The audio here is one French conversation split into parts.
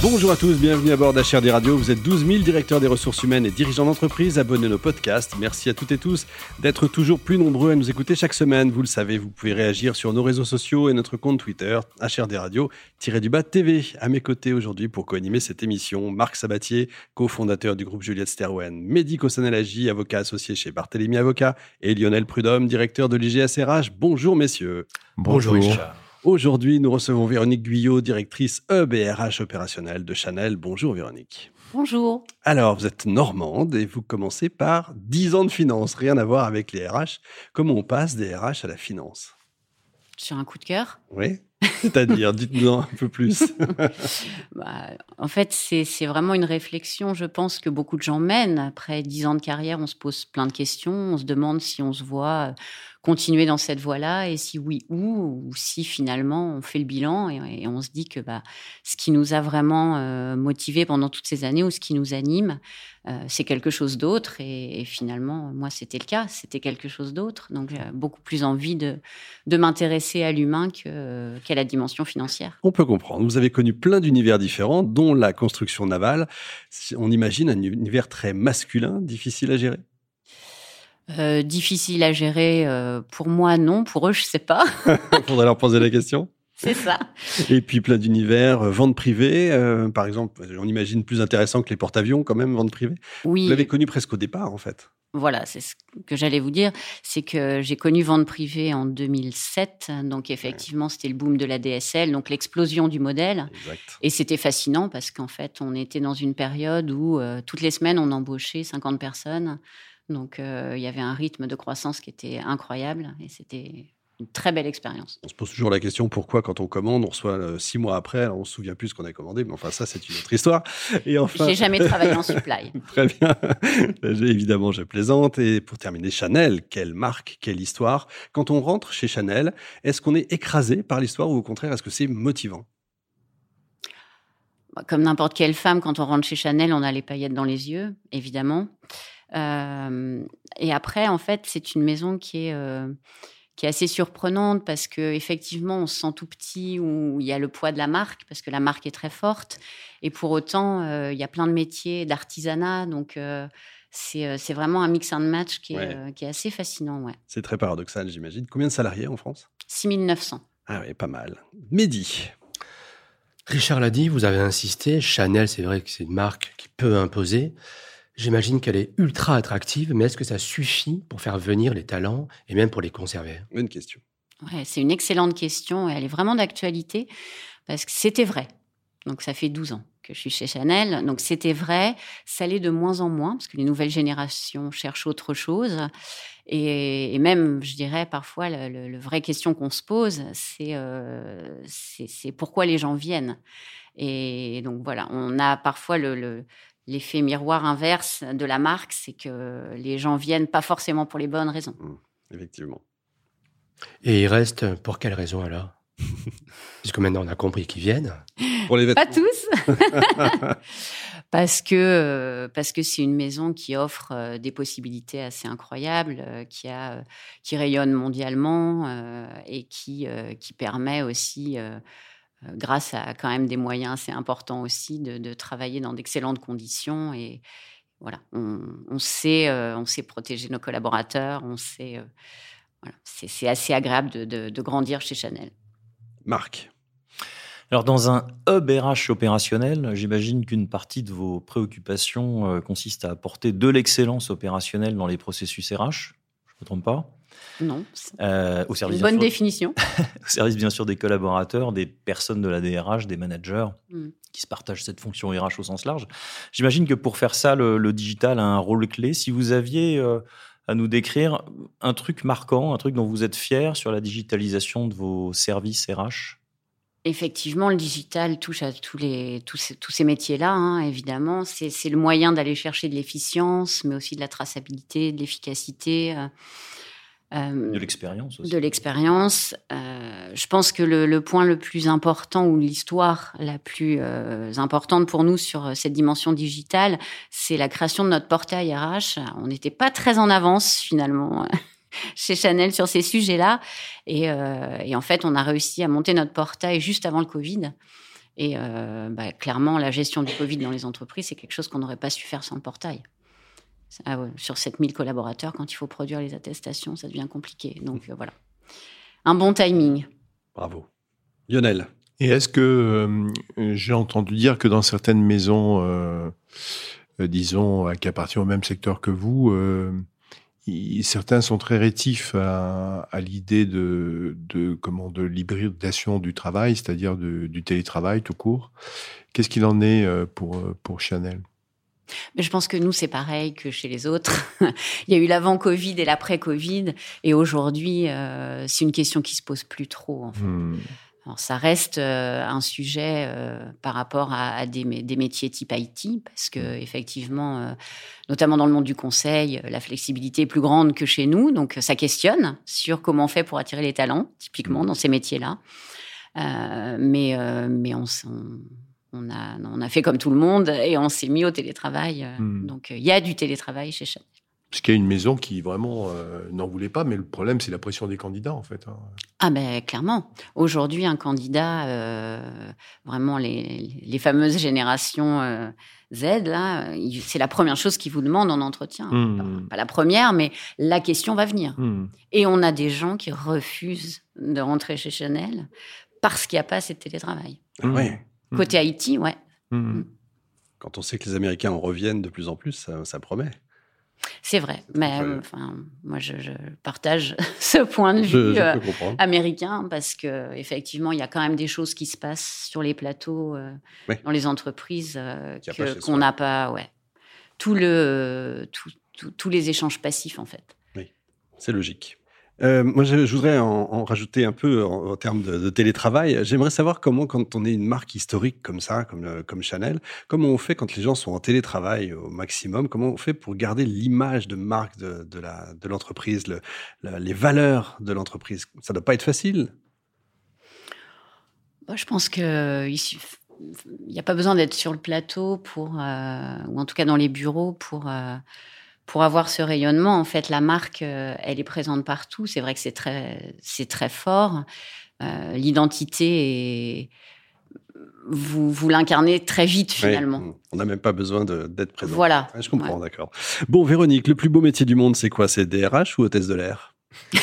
Bonjour à tous, bienvenue à bord d'HRD Radio. Vous êtes 12 000 directeurs des ressources humaines et dirigeants d'entreprise abonnés à nos podcasts. Merci à toutes et tous d'être toujours plus nombreux à nous écouter chaque semaine. Vous le savez, vous pouvez réagir sur nos réseaux sociaux et notre compte Twitter, HRD Radio, du bas TV. À mes côtés aujourd'hui pour co-animer cette émission, Marc Sabatier, cofondateur du groupe Juliette Sterwen, médico Sanalagie, avocat associé chez Barthélemy Avocat, et Lionel Prudhomme, directeur de l'IGSRH. Bonjour messieurs. Bonjour. Bonjour. Aujourd'hui, nous recevons Véronique Guyot, directrice EBRH opérationnelle de Chanel. Bonjour Véronique. Bonjour. Alors, vous êtes normande et vous commencez par 10 ans de finance, rien à voir avec les RH. Comment on passe des RH à la finance? Sur un coup de cœur Oui. C'est-à-dire, dites-nous un peu plus. bah, en fait, c'est vraiment une réflexion, je pense, que beaucoup de gens mènent. Après 10 ans de carrière, on se pose plein de questions. On se demande si on se voit continuer dans cette voie-là et si oui où ou si finalement on fait le bilan et, on se dit que bah, ce qui nous a vraiment euh, motivé pendant toutes ces années ou ce qui nous anime, euh, c'est quelque chose d'autre et, finalement moi c'était le cas, c'était quelque chose d'autre. Donc j'ai beaucoup plus envie de, de m'intéresser à l'humain la dimension financière? On peut comprendre. Vous avez connu plein d'univers différents, dont la construction navale. On imagine un univers très masculin, difficile à gérer? Euh, difficile à gérer euh, pour moi, non. Pour eux, je sais pas. Faudrait leur poser la question. C'est ça. Et puis plein d'univers, euh, vente privée, par exemple, on imagine plus intéressant que les porte-avions quand même, vente privée? Oui. Vous l'avez connu presque au départ, en fait. Voilà, c'est ce que j'allais vous dire. C'est que j'ai connu vente privée en 2007. Donc, effectivement, c'était le boom de la DSL, donc l'explosion du modèle. Exact. Et c'était fascinant parce qu'en fait, on était dans une période où toutes les semaines, on embauchait 50 personnes. Donc, euh, il y avait un rythme de croissance qui était incroyable et c'était une très belle expérience. On se pose toujours la question pourquoi, quand on commande, on reçoit euh, six mois après, on se souvient plus ce qu'on a commandé, mais enfin, ça, c'est une autre histoire. Et enfin... J'ai jamais travaillé en supply. très bien. Évidemment, je plaisante. Et pour terminer, Chanel, quelle marque, quelle histoire. Quand on rentre chez Chanel, est-ce qu'on est écrasé par l'histoire ou au contraire, est-ce que c'est motivant? Bah, Comme n'importe quelle femme, quand on rentre chez Chanel, on a les paillettes dans les yeux, évidemment. Euh, et après, en fait, c'est une maison qui est euh, qui est assez surprenante parce que effectivement, on se sent tout petit où il y a le poids de la marque parce que la marque est très forte. Et pour autant, euh, il y a plein de métiers d'artisanat, donc c'est vraiment un mix and match qui est, qui est assez fascinant. Ouais. C'est très paradoxal, j'imagine. Combien de salariés en France? 6900. Ah oui, pas mal. Mehdi. Richard l'a dit, vous avez insisté, Chanel, c'est vrai que c'est une marque qui peut imposer. J'imagine qu'elle est ultra attractive, mais est-ce que ça suffit pour faire venir les talents et même pour les conserver? Bonne question. Ouais, c'est une excellente question et elle est vraiment d'actualité parce que c'était vrai. Donc ça fait 12 ans que je suis chez Chanel. Donc c'était vrai, ça l'est de moins en moins parce que les nouvelles générations cherchent autre chose. Et, même, je dirais, parfois, le, le, vraie question qu'on se pose, euh, c'est pourquoi les gens viennent? Et donc voilà, on a parfois le, l'effet miroir inverse de la marque, c'est que les gens viennent pas forcément pour les bonnes raisons. Mmh, effectivement. Et ils restent pour quelles raisons alors? Puisque maintenant on a compris qu'ils viennent. Pour les Pas tous. parce que euh, parce que c'est une maison qui offre euh, des possibilités assez incroyables, euh, qui a qui rayonne mondialement et qui qui permet aussi euh, grâce à quand même des moyens assez importants aussi, de, travailler dans d'excellentes conditions. Et voilà, on, sait, euh, on sait protéger nos collaborateurs, on sait. Euh, voilà, c'est assez agréable de, grandir chez Chanel. Marc. Alors, dans un hub RH opérationnel, j'imagine qu'une partie de vos préoccupations consiste à apporter de l'excellence opérationnelle dans les processus RH. Je ne me trompe pas? Non. Euh, au service, une bonne définition. au service, bien sûr, des collaborateurs, des personnes de la DRH, des managers hmm. qui se partagent cette fonction RH au sens large. J'imagine que pour faire ça, le, digital a un rôle clé. Si vous aviez euh, à nous décrire un truc marquant, un truc dont vous êtes fier sur la digitalisation de vos services RH Effectivement, le digital touche à tous, les, tous, ces, tous ces métiers-là, hein, évidemment. C'est le moyen d'aller chercher de l'efficience, mais aussi de la traçabilité, de l'efficacité. Euh, Euh, de l'expérience aussi. De l'expérience. Euh, je pense que le, point le plus important ou l'histoire la plus euh, importante pour nous sur cette dimension digitale, c'est la création de notre portail RH. On n'était pas très en avance finalement chez Chanel sur ces sujets-là. Et, en fait, on a réussi à monter notre portail juste avant le Covid. Et bah, clairement, la gestion du Covid dans les entreprises, c'est quelque chose qu'on n'aurait pas su faire sans le portail. Ah sur 7000 collaborateurs, quand il faut produire les attestations, ça devient compliqué. Donc euh, voilà. Un bon timing. Bravo. Lionel. Et est-ce que euh, j'ai entendu dire que dans certaines maisons, euh, disons, qui appartiennent au même secteur que vous, certains sont très rétifs à, l'idée de, de, comment, de l'hybridation du travail, c'est-à-dire du télétravail tout court. Qu'est-ce qu'il en est pour, pour Chanel? Mais je pense que nous, c'est pareil que chez les autres. Il y a eu l'avant-Covid et l'après-Covid. Et aujourd'hui, euh, c'est une question qui se pose plus trop. En fait. Hmm. Alors, ça reste euh, un sujet euh, par rapport à, des, des, métiers type IT, parce que hmm. effectivement, notamment dans le monde du conseil, la flexibilité est plus grande que chez nous. Donc, ça questionne sur comment on fait pour attirer les talents, typiquement hmm. dans ces métiers-là. mais, mais on, on on a, on a fait comme tout le monde et on s'est mis au télétravail. Euh, hmm. Donc, euh, il y a du télétravail chez Chanel. Parce qu'il y a une maison qui vraiment euh, n'en voulait pas, mais le problème, c'est la pression des candidats, en fait. Hein. Ah ben clairement. Aujourd'hui, un candidat, vraiment les, fameuses générations Z, là, c'est la première chose qu'ils vous demandent en entretien. Hmm. Pas, la première, mais la question va venir. Hmm. Et on a des gens qui refusent de rentrer chez Chanel parce qu'il n'y a pas assez de télétravail. Oui. Côté Haïti, ouais. Mmh. Mmh. Quand on sait que les Américains en reviennent de plus en plus, ça, promet. C'est vrai, mais enfin, moi je, partage ce point de vue euh, américain parce que effectivement il y a quand même des choses qui se passent sur les plateaux, euh, dans les entreprises euh, qu'on n'a pas, ouais, tout le, tous les échanges passifs en fait. Oui, c'est logique. Euh, moi, je, voudrais en, rajouter un peu en, termes de, télétravail. J'aimerais savoir comment, quand on est une marque historique comme ça, comme, euh, comme Chanel, comment on fait quand les gens sont en télétravail au maximum? Comment on fait pour garder l'image de marque de, l'entreprise, le, les valeurs de l'entreprise? Ça ne doit pas être facile. Je pense que il n'y a pas besoin d'être sur le plateau pour, euh, ou en tout cas dans les bureaux pour pour avoir ce rayonnement, en fait, la marque, euh, elle est présente partout. C'est vrai que c'est très, c'est très fort. Euh, l'identité est vous, vous l'incarnez très vite finalement. on n'a même pas besoin d'être présent. Voilà. je comprends, d'accord. Bon, Véronique, le plus beau métier du monde, c'est quoi? C'est DRH ou hôtesse de l'air?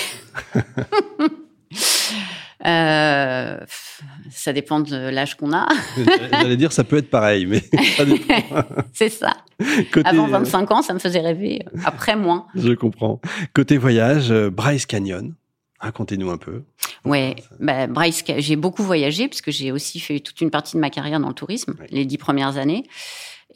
Euh, ça dépend de l'âge qu'on a. J'allais dire, ça peut être pareil, mais C'est ça. Avant 25 ans, ça me faisait rêver. Après, moins. Je comprends. Côté voyage, euh, Bryce Canyon. Racontez-nous un peu. Ouais, bah, Bryce, j'ai beaucoup voyagé puisque j'ai aussi fait toute une partie de ma carrière dans le tourisme, les dix premières années.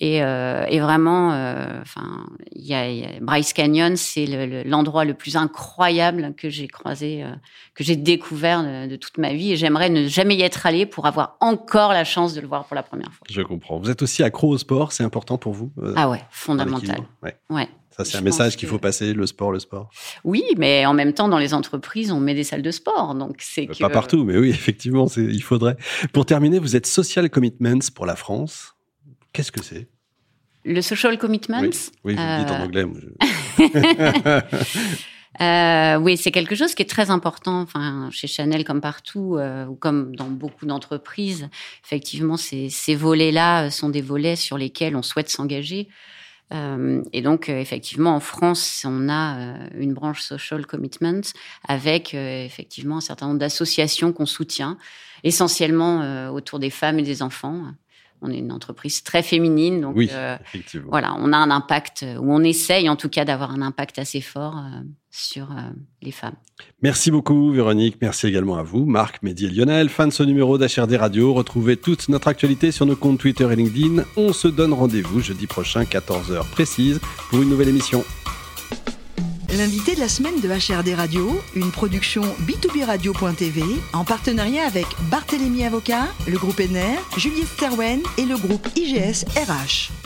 Et, euh, et vraiment, euh, enfin, il y, a Bryce Canyon, c'est l'endroit le, plus incroyable que j'ai croisé, euh, que j'ai découvert de, toute ma vie. Et j'aimerais ne jamais y être allé pour avoir encore la chance de le voir pour la première fois. Je comprends. Vous êtes aussi accro au sport, c'est important pour vous Ah ouais, fondamental. Ouais. ouais. Ça, c'est un message qu'il faut passer, le sport, le sport. Oui, mais en même temps, dans les entreprises, on met des salles de sport. Donc c'est que... Pas partout, mais oui, effectivement, il faudrait. Pour terminer, vous êtes Social Commitments pour la France. Qu'est-ce que c'est? Le social commitment? Oui, oui vous le dites en anglais. Euh, oui, c'est quelque chose qui est très important, enfin chez Chanel comme partout, euh, ou comme dans beaucoup d'entreprises. Effectivement, ces, ces volets-là sont des volets sur lesquels on souhaite s'engager. Euh, et donc, effectivement, en France, on a une branche social commitment avec effectivement un certain nombre d'associations qu'on soutient, essentiellement autour des femmes et des enfants on est une entreprise très féminine, donc euh, voilà, on a un impact, ou on essaye en tout cas d'avoir un impact assez fort euh, sur euh, les femmes. Merci beaucoup Véronique, merci également à vous, Marc, Mehdi et Lionel, fan de ce numéro d'HRD Radio. Retrouvez toute notre actualité sur nos comptes Twitter et LinkedIn. On se donne rendez-vous jeudi prochain, 14h précise, pour une nouvelle émission. L'invité de la semaine de HRD Radio, une production b2b radio.tv en partenariat avec Barthélémy Avocat, le groupe NR, Juliette Sterwen et le groupe IGS RH.